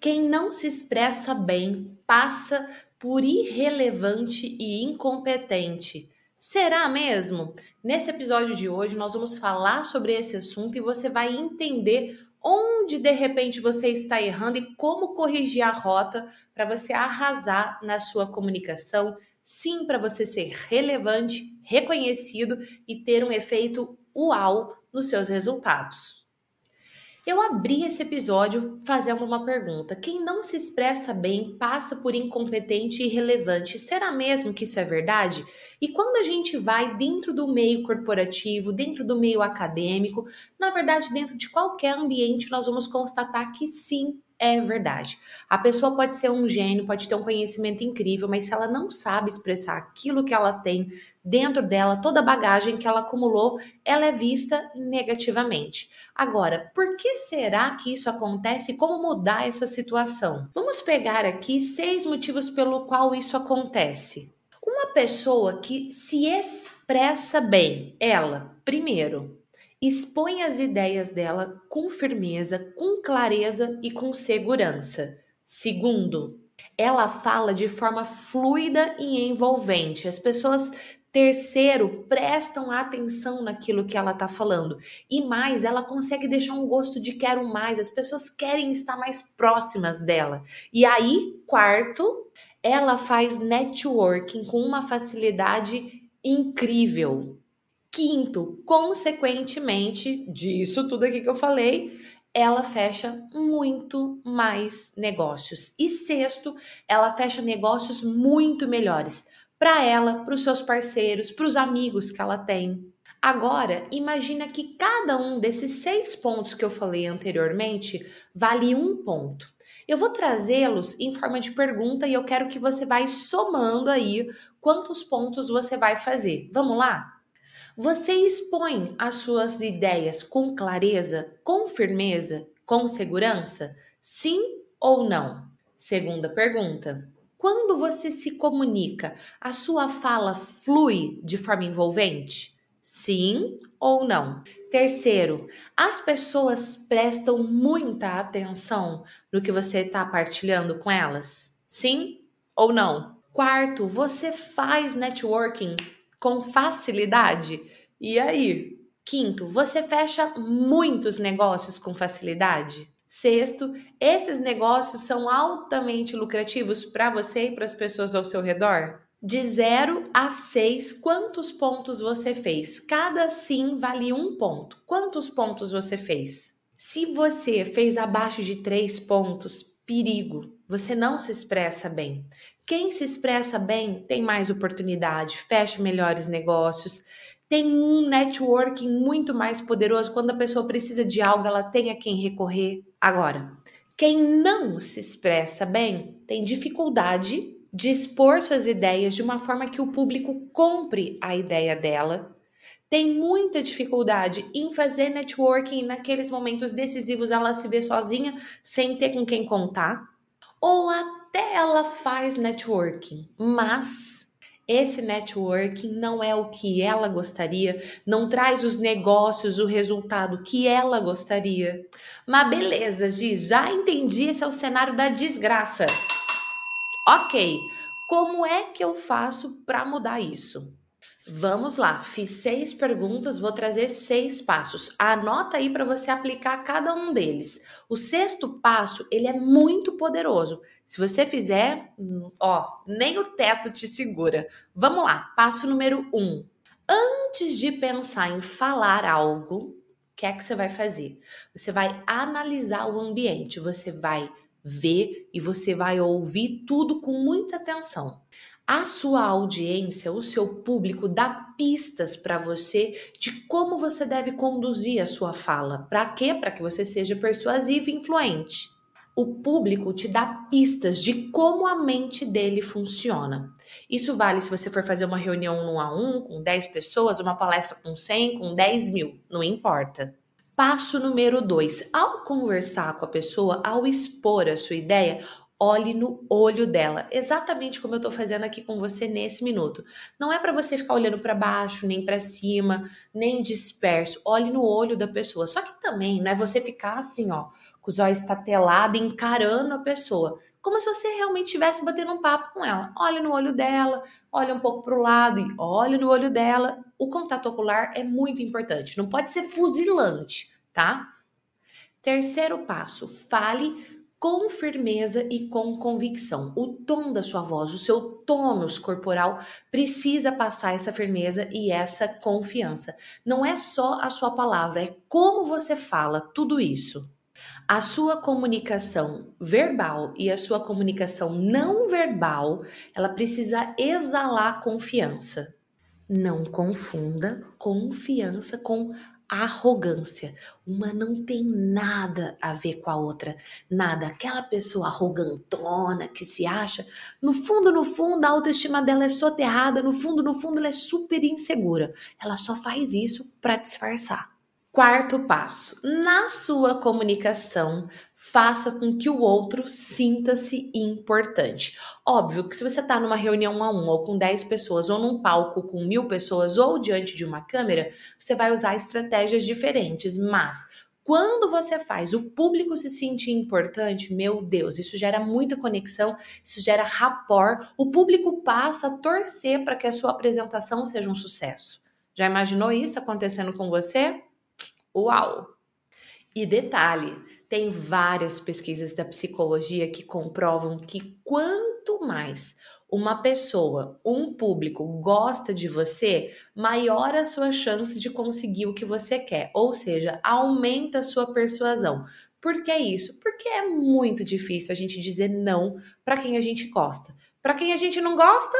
Quem não se expressa bem passa por irrelevante e incompetente. Será mesmo? Nesse episódio de hoje, nós vamos falar sobre esse assunto e você vai entender onde de repente você está errando e como corrigir a rota para você arrasar na sua comunicação, sim, para você ser relevante, reconhecido e ter um efeito uau nos seus resultados. Eu abri esse episódio fazendo uma pergunta: quem não se expressa bem passa por incompetente e irrelevante. Será mesmo que isso é verdade? E quando a gente vai dentro do meio corporativo, dentro do meio acadêmico, na verdade, dentro de qualquer ambiente, nós vamos constatar que sim, é verdade. A pessoa pode ser um gênio, pode ter um conhecimento incrível, mas se ela não sabe expressar aquilo que ela tem dentro dela, toda a bagagem que ela acumulou, ela é vista negativamente. Agora, por que será que isso acontece e como mudar essa situação? Vamos pegar aqui seis motivos pelo qual isso acontece. Uma pessoa que se expressa bem, ela, primeiro, expõe as ideias dela com firmeza, com clareza e com segurança. Segundo, ela fala de forma fluida e envolvente. As pessoas Terceiro, prestam atenção naquilo que ela está falando. E mais, ela consegue deixar um gosto de quero mais. As pessoas querem estar mais próximas dela. E aí, quarto, ela faz networking com uma facilidade incrível. Quinto, consequentemente disso tudo aqui que eu falei, ela fecha muito mais negócios. E sexto, ela fecha negócios muito melhores para ela, para os seus parceiros, para os amigos que ela tem. Agora, imagina que cada um desses seis pontos que eu falei anteriormente vale um ponto. Eu vou trazê-los em forma de pergunta e eu quero que você vai somando aí quantos pontos você vai fazer. Vamos lá? Você expõe as suas ideias com clareza, com firmeza, com segurança? Sim ou não? Segunda pergunta. Quando você se comunica, a sua fala flui de forma envolvente? Sim ou não? Terceiro, as pessoas prestam muita atenção no que você está partilhando com elas? Sim ou não? Quarto, você faz networking com facilidade? E aí? Quinto, você fecha muitos negócios com facilidade? Sexto, esses negócios são altamente lucrativos para você e para as pessoas ao seu redor? De 0 a 6, quantos pontos você fez? Cada sim vale um ponto. Quantos pontos você fez? Se você fez abaixo de 3 pontos, perigo, você não se expressa bem. Quem se expressa bem tem mais oportunidade, fecha melhores negócios, tem um networking muito mais poderoso. Quando a pessoa precisa de algo, ela tem a quem recorrer. Agora, quem não se expressa bem tem dificuldade de expor suas ideias de uma forma que o público compre a ideia dela. Tem muita dificuldade em fazer networking naqueles momentos decisivos, ela se vê sozinha, sem ter com quem contar. Ou até ela faz networking, mas esse networking não é o que ela gostaria, não traz os negócios, o resultado que ela gostaria. Mas beleza, Gi, já entendi, esse é o cenário da desgraça. Ok, como é que eu faço para mudar isso? Vamos lá, fiz seis perguntas, vou trazer seis passos. Anota aí para você aplicar cada um deles. O sexto passo, ele é muito poderoso. Se você fizer, ó, nem o teto te segura. Vamos lá, passo número um. Antes de pensar em falar algo, o que é que você vai fazer? Você vai analisar o ambiente, você vai ver e você vai ouvir tudo com muita atenção. A sua audiência, o seu público dá pistas para você de como você deve conduzir a sua fala. Para quê? Para que você seja persuasivo e influente o público te dá pistas de como a mente dele funciona. Isso vale se você for fazer uma reunião um a um com 10 pessoas, uma palestra com 100, com 10 mil, não importa. Passo número 2. Ao conversar com a pessoa, ao expor a sua ideia, olhe no olho dela, exatamente como eu estou fazendo aqui com você nesse minuto. Não é para você ficar olhando para baixo, nem para cima, nem disperso. Olhe no olho da pessoa. Só que também não é você ficar assim, ó, com os olhos estatelado, encarando a pessoa. Como se você realmente estivesse batendo um papo com ela. Olha no olho dela, olha um pouco para o lado e olha no olho dela. O contato ocular é muito importante, não pode ser fuzilante, tá? Terceiro passo, fale com firmeza e com convicção. O tom da sua voz, o seu tônus corporal precisa passar essa firmeza e essa confiança. Não é só a sua palavra, é como você fala tudo isso. A sua comunicação verbal e a sua comunicação não verbal, ela precisa exalar confiança. Não confunda confiança com arrogância. Uma não tem nada a ver com a outra. Nada. Aquela pessoa arrogantona que se acha, no fundo, no fundo, a autoestima dela é soterrada, no fundo, no fundo, ela é super insegura. Ela só faz isso para disfarçar. Quarto passo: na sua comunicação, faça com que o outro sinta-se importante. Óbvio que se você está numa reunião a um, ou com 10 pessoas, ou num palco com mil pessoas, ou diante de uma câmera, você vai usar estratégias diferentes, mas quando você faz o público se sentir importante, meu Deus, isso gera muita conexão, isso gera rapport, o público passa a torcer para que a sua apresentação seja um sucesso. Já imaginou isso acontecendo com você? Uau! E detalhe, tem várias pesquisas da psicologia que comprovam que quanto mais uma pessoa, um público gosta de você, maior a sua chance de conseguir o que você quer, ou seja, aumenta a sua persuasão. Por que isso? Porque é muito difícil a gente dizer não para quem a gente gosta. Para quem a gente não gosta,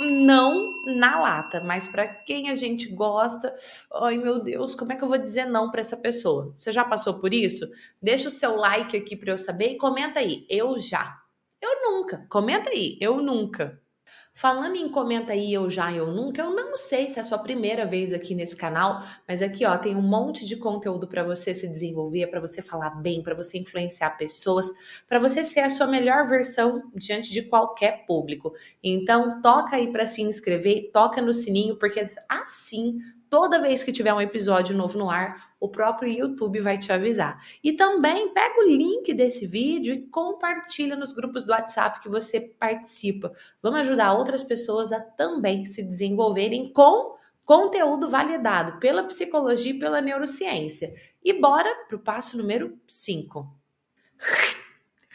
não na lata, mas para quem a gente gosta, ai meu Deus, como é que eu vou dizer não para essa pessoa? Você já passou por isso? Deixa o seu like aqui para eu saber e comenta aí. Eu já. Eu nunca. Comenta aí. Eu nunca. Falando em comenta aí eu já, eu nunca, eu não sei se é a sua primeira vez aqui nesse canal, mas aqui ó, tem um monte de conteúdo para você se desenvolver, para você falar bem, para você influenciar pessoas, para você ser a sua melhor versão diante de qualquer público. Então, toca aí para se inscrever, toca no sininho, porque assim toda vez que tiver um episódio novo no ar, o próprio YouTube vai te avisar. E também pega o link desse vídeo e compartilha nos grupos do WhatsApp que você participa. Vamos ajudar outras pessoas a também se desenvolverem com conteúdo validado pela psicologia e pela neurociência. E bora para o passo número 5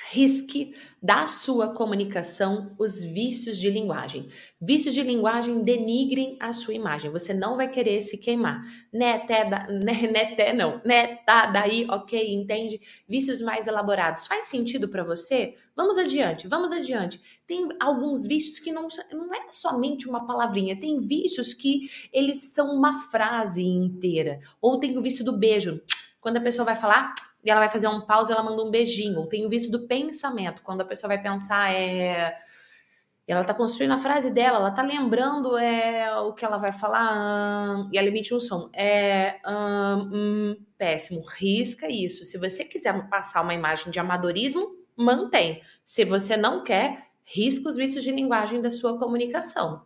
risque da sua comunicação os vícios de linguagem. Vícios de linguagem denigrem a sua imagem. Você não vai querer se queimar. Neté, da, né, neté não, né, tá, daí, ok, entende? Vícios mais elaborados. Faz sentido para você? Vamos adiante, vamos adiante. Tem alguns vícios que não, não é somente uma palavrinha, tem vícios que eles são uma frase inteira. Ou tem o vício do beijo. Quando a pessoa vai falar, e ela vai fazer um pause, ela manda um beijinho. Tem o vício do pensamento, quando a pessoa vai pensar é ela tá construindo a frase dela, ela tá lembrando é, o que ela vai falar hum, e ela emite um som. É hum, hum, péssimo. Risca isso. Se você quiser passar uma imagem de amadorismo, mantém. Se você não quer, risca os vícios de linguagem da sua comunicação.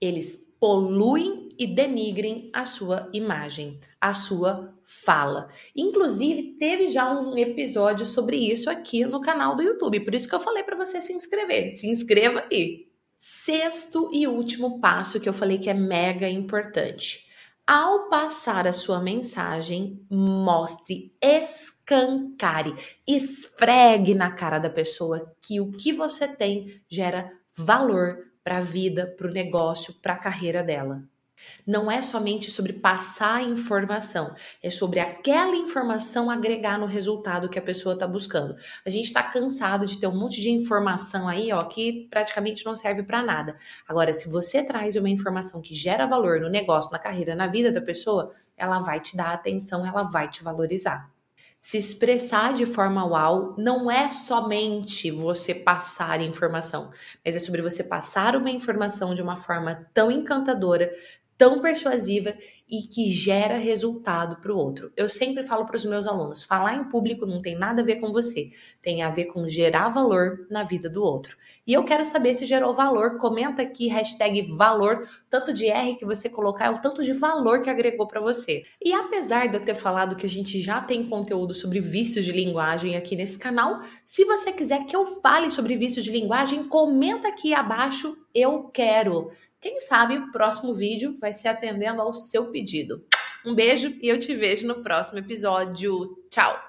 Eles poluem e denigrem a sua imagem, a sua fala. Inclusive, teve já um episódio sobre isso aqui no canal do YouTube, por isso que eu falei para você se inscrever. Se inscreva aí. Sexto e último passo que eu falei que é mega importante. Ao passar a sua mensagem, mostre, escancare, esfregue na cara da pessoa que o que você tem gera valor para a vida, para o negócio, para a carreira dela. Não é somente sobre passar informação, é sobre aquela informação agregar no resultado que a pessoa está buscando. A gente está cansado de ter um monte de informação aí, ó, que praticamente não serve para nada. Agora, se você traz uma informação que gera valor no negócio, na carreira, na vida da pessoa, ela vai te dar atenção, ela vai te valorizar. Se expressar de forma uau não é somente você passar informação, mas é sobre você passar uma informação de uma forma tão encantadora, tão persuasiva e que gera resultado para o outro. Eu sempre falo para os meus alunos: falar em público não tem nada a ver com você, tem a ver com gerar valor na vida do outro. E eu quero saber se gerou valor. Comenta aqui, hashtag valor, tanto de R que você colocar é o tanto de valor que agregou para você. E apesar de eu ter falado que a gente já tem conteúdo sobre vícios de linguagem aqui nesse canal, se você quiser que eu fale sobre vícios de linguagem, comenta aqui abaixo, eu quero. Quem sabe o próximo vídeo vai ser atendendo ao seu pedido. Um beijo e eu te vejo no próximo episódio. Tchau!